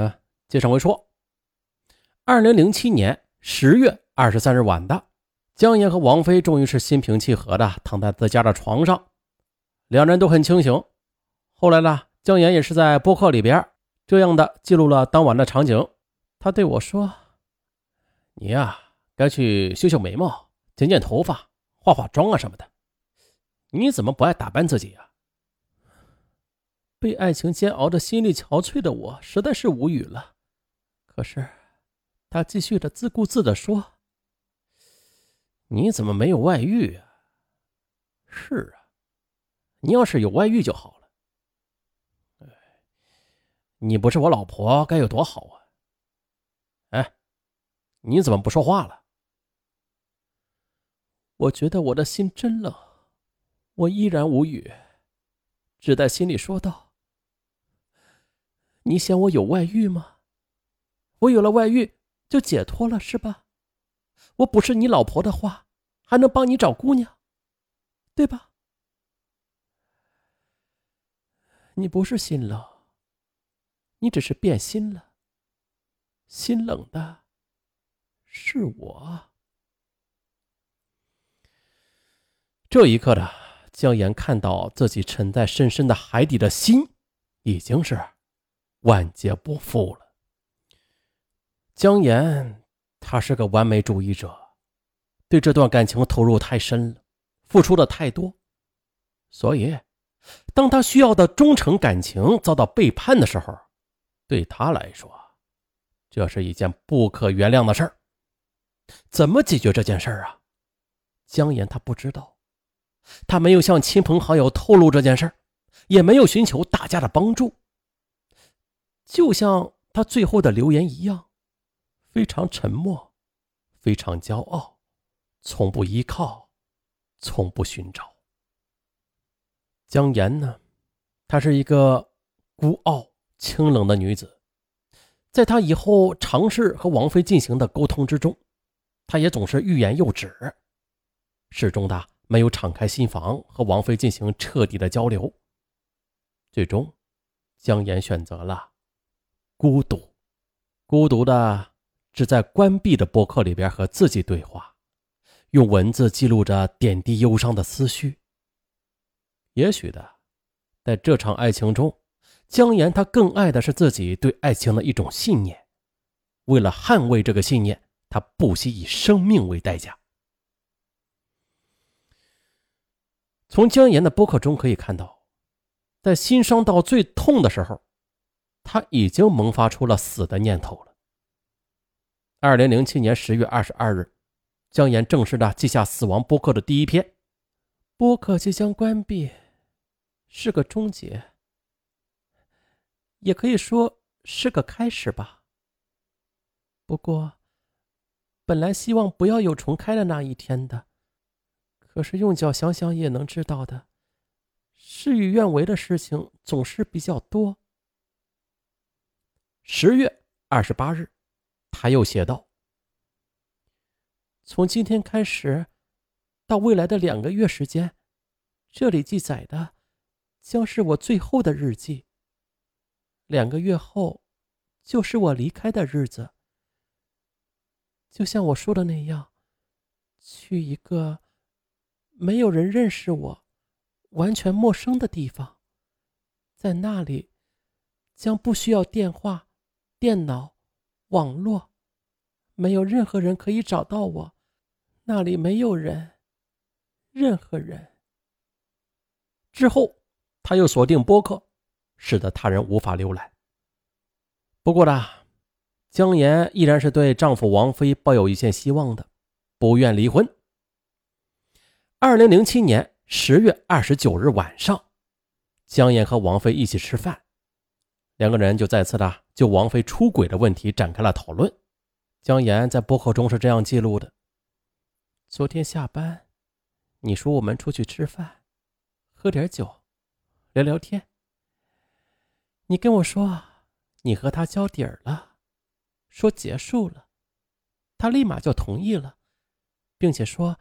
啊，接上回说，二零零七年十月二十三日晚的，江岩和王菲终于是心平气和的躺在自家的床上，两人都很清醒。后来呢，江岩也是在播客里边这样的记录了当晚的场景。他对我说：“你呀，该去修修眉毛、剪剪头发、化化妆啊什么的。你怎么不爱打扮自己呀？”被爱情煎熬的心力憔悴的我实在是无语了。可是，他继续的自顾自的说：“你怎么没有外遇啊？是啊，你要是有外遇就好了。你不是我老婆该有多好啊？哎，你怎么不说话了？”我觉得我的心真冷，我依然无语，只在心里说道。你嫌我有外遇吗？我有了外遇就解脱了是吧？我不是你老婆的话，还能帮你找姑娘，对吧？你不是心冷，你只是变心了。心冷的是我。这一刻的江岩看到自己沉在深深的海底的心，已经是。万劫不复了。江岩，他是个完美主义者，对这段感情投入太深了，付出的太多，所以，当他需要的忠诚感情遭到背叛的时候，对他来说，这是一件不可原谅的事儿。怎么解决这件事儿啊？江岩他不知道，他没有向亲朋好友透露这件事儿，也没有寻求大家的帮助。就像他最后的留言一样，非常沉默，非常骄傲，从不依靠，从不寻找。江岩呢，她是一个孤傲清冷的女子，在她以后尝试和王菲进行的沟通之中，她也总是欲言又止，始终的没有敞开心房和王菲进行彻底的交流。最终，江岩选择了。孤独，孤独的只在关闭的博客里边和自己对话，用文字记录着点滴忧伤的思绪。也许的，在这场爱情中，江岩他更爱的是自己对爱情的一种信念。为了捍卫这个信念，他不惜以生命为代价。从江岩的博客中可以看到，在心伤到最痛的时候。他已经萌发出了死的念头了。二零零七年十月二十二日，江岩正式的记下死亡播客的第一篇。播客即将关闭，是个终结，也可以说是个开始吧。不过，本来希望不要有重开的那一天的，可是用脚想想也能知道的，事与愿违的事情总是比较多。十月二十八日，他又写道：“从今天开始，到未来的两个月时间，这里记载的将是我最后的日记。两个月后，就是我离开的日子。就像我说的那样，去一个没有人认识我、完全陌生的地方，在那里，将不需要电话。”电脑、网络，没有任何人可以找到我。那里没有人，任何人。之后，他又锁定播客，使得他人无法浏览。不过呢，江岩依然是对丈夫王菲抱有一线希望的，不愿离婚。二零零七年十月二十九日晚上，江岩和王菲一起吃饭。两个人就再次的就王菲出轨的问题展开了讨论。江岩在博客中是这样记录的：昨天下班，你说我们出去吃饭，喝点酒，聊聊天。你跟我说你和他交底儿了，说结束了，他立马就同意了，并且说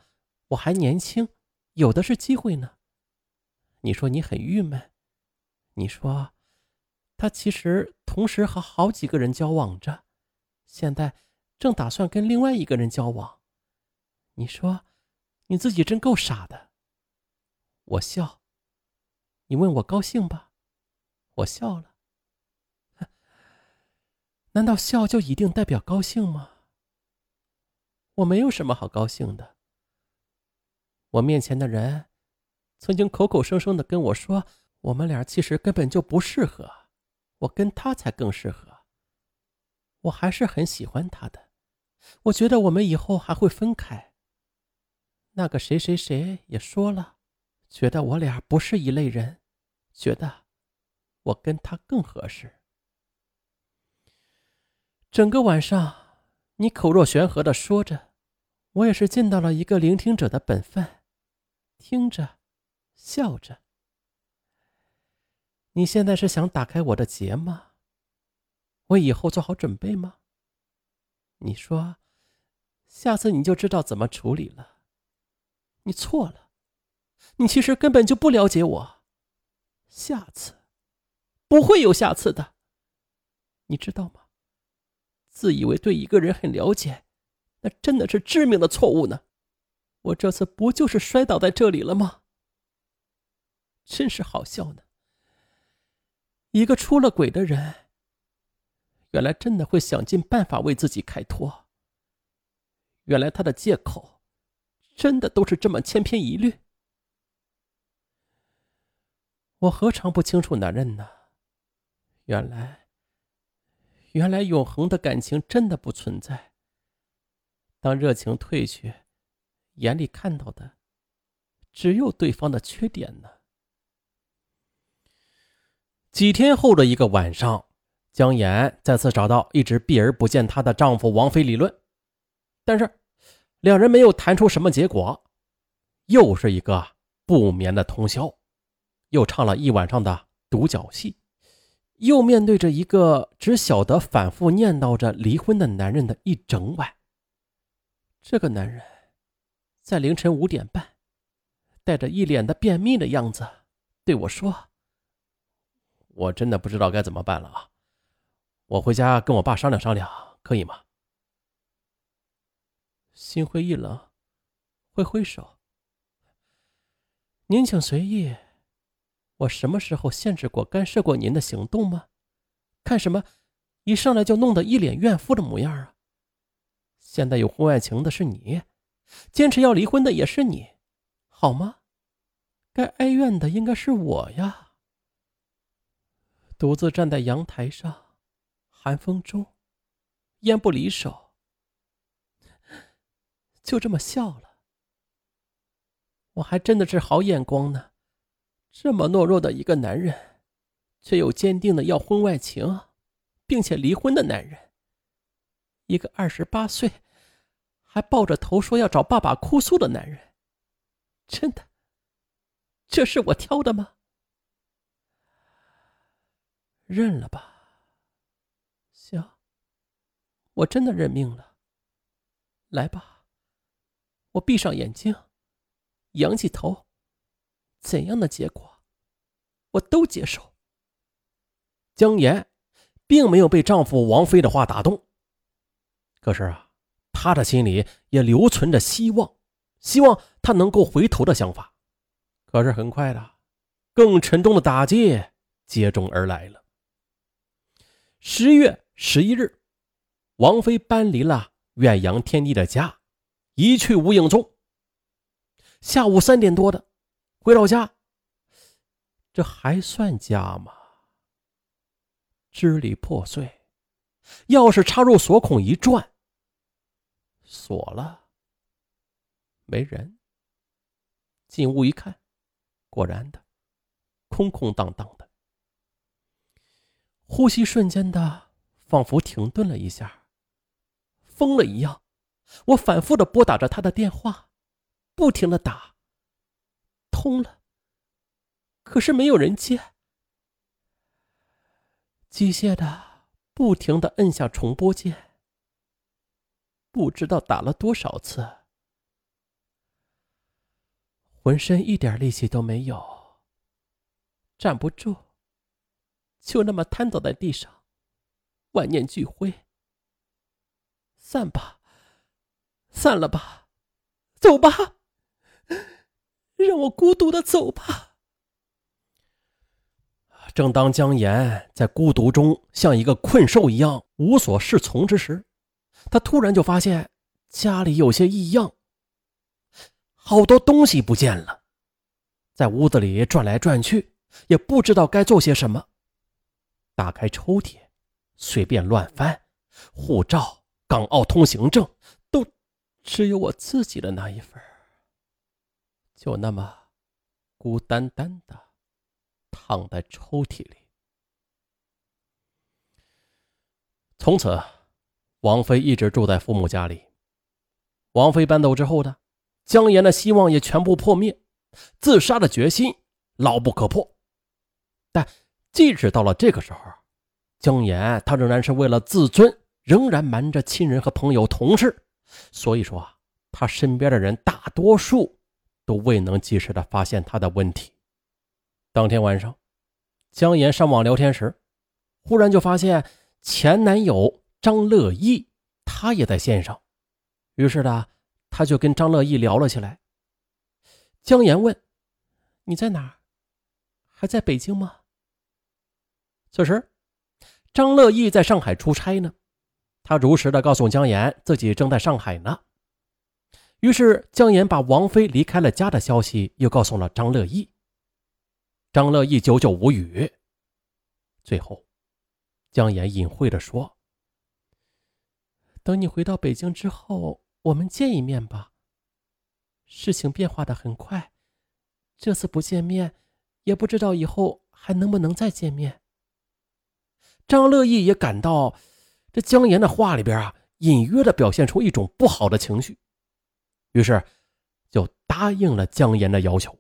我还年轻，有的是机会呢。你说你很郁闷，你说。他其实同时和好几个人交往着，现在正打算跟另外一个人交往。你说，你自己真够傻的。我笑。你问我高兴吧，我笑了。难道笑就一定代表高兴吗？我没有什么好高兴的。我面前的人曾经口口声声的跟我说，我们俩其实根本就不适合，我跟他才更适合。我还是很喜欢他的，我觉得我们以后还会分开。那个谁谁谁也说了，觉得我俩不是一类人，觉得我跟他更合适。整个晚上，你口若悬河的说着，我也是尽到了一个聆听者的本分，听着，笑着。你现在是想打开我的结吗？为以后做好准备吗？你说，下次你就知道怎么处理了。你错了，你其实根本就不了解我。下次，不会有下次的，你知道吗？自以为对一个人很了解，那真的是致命的错误呢。我这次不就是摔倒在这里了吗？真是好笑呢。一个出了轨的人，原来真的会想尽办法为自己开脱。原来他的借口。真的都是这么千篇一律？我何尝不清楚男人呢？原来，原来永恒的感情真的不存在。当热情褪去，眼里看到的只有对方的缺点呢。几天后的一个晚上，江岩再次找到一直避而不见她的丈夫王菲理论，但是。两人没有谈出什么结果，又是一个不眠的通宵，又唱了一晚上的独角戏，又面对着一个只晓得反复念叨着离婚的男人的一整晚。这个男人，在凌晨五点半，带着一脸的便秘的样子对我说：“我真的不知道该怎么办了啊，我回家跟我爸商量商量，可以吗？”心灰意冷，挥挥手。您请随意。我什么时候限制过、干涉过您的行动吗？看什么，一上来就弄得一脸怨妇的模样啊！现在有婚外情的是你，坚持要离婚的也是你，好吗？该哀怨的应该是我呀。独自站在阳台上，寒风中，烟不离手。就这么笑了，我还真的是好眼光呢。这么懦弱的一个男人，却有坚定的要婚外情，并且离婚的男人。一个二十八岁，还抱着头说要找爸爸哭诉的男人，真的，这是我挑的吗？认了吧。行，我真的认命了。来吧。我闭上眼睛，仰起头，怎样的结果，我都接受。江岩并没有被丈夫王菲的话打动，可是啊，她的心里也留存着希望，希望他能够回头的想法。可是很快的，更沉重的打击接踵而来了。十月十一日，王菲搬离了远洋天地的家。一去无影踪。下午三点多的，回到家，这还算家吗？支离破碎，钥匙插入锁孔一转，锁了，没人。进屋一看，果然的，空空荡荡的。呼吸瞬间的，仿佛停顿了一下，疯了一样。我反复的拨打着他的电话，不停的打，通了，可是没有人接，机械的不停的摁下重拨键，不知道打了多少次，浑身一点力气都没有，站不住，就那么瘫倒在地上，万念俱灰。散吧，散了吧，走吧，让我孤独的走吧。正当姜岩在孤独中像一个困兽一样无所适从之时，他突然就发现家里有些异样，好多东西不见了，在屋子里转来转去，也不知道该做些什么。打开抽屉，随便乱翻，护照、港澳通行证都只有我自己的那一份，就那么孤单单的躺在抽屉里。从此，王菲一直住在父母家里。王菲搬走之后呢，姜岩的希望也全部破灭，自杀的决心牢不可破。但即使到了这个时候，姜岩他仍然是为了自尊，仍然瞒着亲人和朋友、同事，所以说啊他身边的人大多数都未能及时的发现他的问题。当天晚上，姜岩上网聊天时，忽然就发现前男友张乐意他也在线上，于是呢，他就跟张乐意聊了起来。姜岩问：“你在哪儿？还在北京吗？”此时，张乐义在上海出差呢。他如实的告诉姜岩自己正在上海呢。于是，姜岩把王菲离开了家的消息又告诉了张乐义。张乐义久久无语。最后，姜岩隐晦的说：“等你回到北京之后，我们见一面吧。事情变化的很快，这次不见面，也不知道以后还能不能再见面。”张乐意也感到，这姜岩的话里边啊，隐约的表现出一种不好的情绪，于是就答应了姜岩的要求。